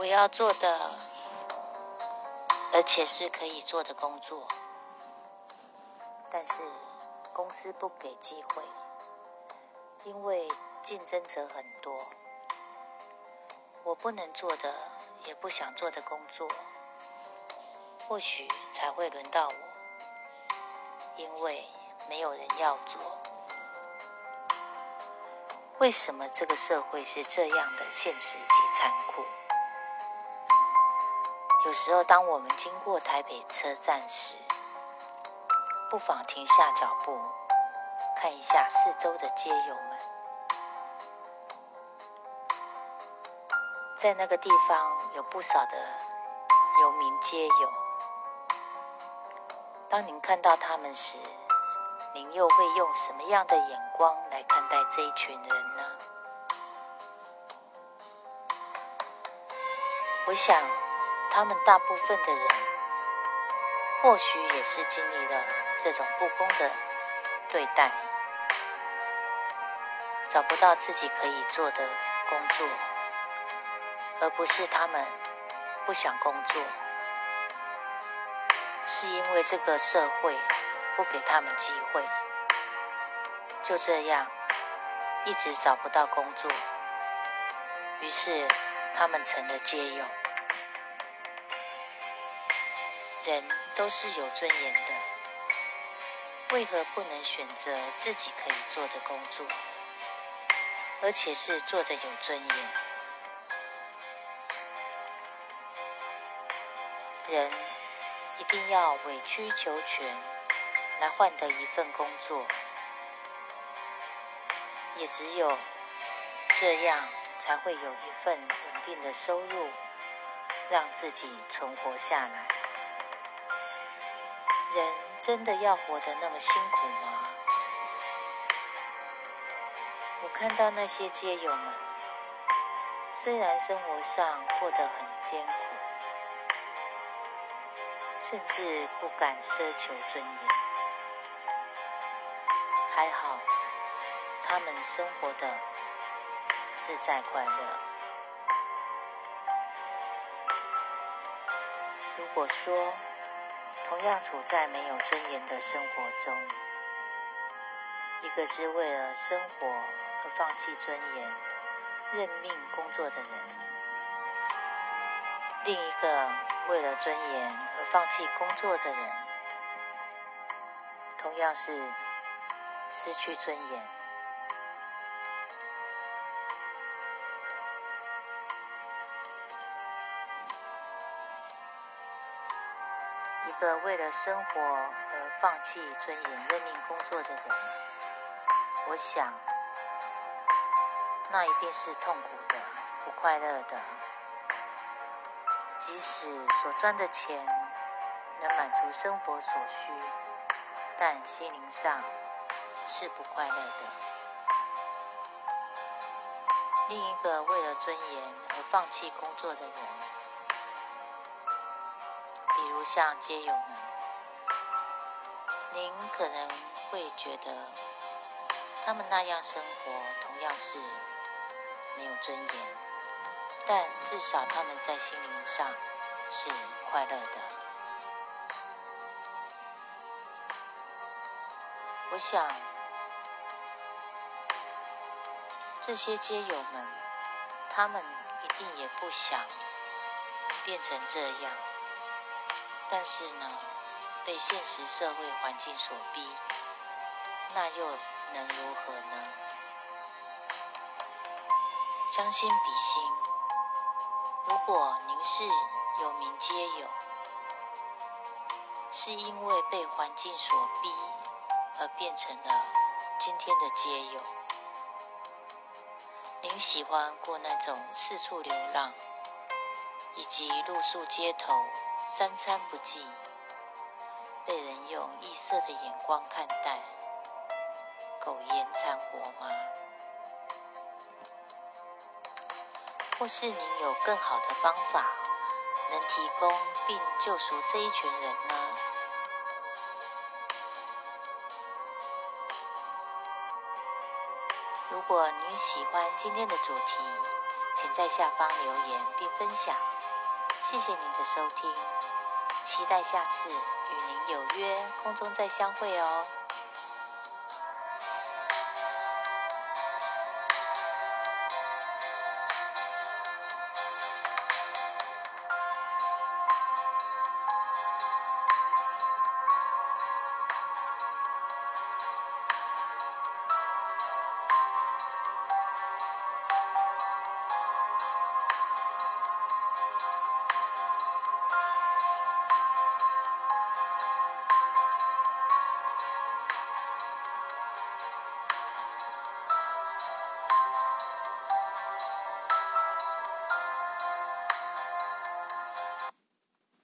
我要做的，而且是可以做的工作，但是公司不给机会，因为竞争者很多。我不能做的，也不想做的工作，或许才会轮到我，因为没有人要做。为什么这个社会是这样的现实及残酷？有时候，当我们经过台北车站时，不妨停下脚步，看一下四周的街友们。在那个地方，有不少的游民街友。当您看到他们时，您又会用什么样的眼光来看待这一群人呢？我想。他们大部分的人，或许也是经历了这种不公的对待，找不到自己可以做的工作，而不是他们不想工作，是因为这个社会不给他们机会，就这样一直找不到工作，于是他们成了街友。人都是有尊严的，为何不能选择自己可以做的工作，而且是做的有尊严？人一定要委曲求全来换得一份工作，也只有这样才会有一份稳定的收入，让自己存活下来。人真的要活得那么辛苦吗？我看到那些街友们，虽然生活上过得很艰苦，甚至不敢奢求尊严，还好他们生活的自在快乐。如果说，同样处在没有尊严的生活中，一个是为了生活而放弃尊严、认命工作的人，另一个为了尊严而放弃工作的人，同样是失去尊严。一个为了生活而放弃尊严、认命工作的人，我想，那一定是痛苦的、不快乐的。即使所赚的钱能满足生活所需，但心灵上是不快乐的。另一个为了尊严而放弃工作的人。比如像街友们，您可能会觉得他们那样生活同样是没有尊严，但至少他们在心灵上是快乐的。我想，这些街友们，他们一定也不想变成这样。但是呢，被现实社会环境所逼，那又能如何呢？将心比心，如果您是有名街友，是因为被环境所逼而变成了今天的街友，您喜欢过那种四处流浪，以及露宿街头？三餐不济，被人用异色的眼光看待，苟延残活吗？或是您有更好的方法，能提供并救赎这一群人呢？如果您喜欢今天的主题，请在下方留言并分享。谢谢您的收听，期待下次与您有约空中再相会哦。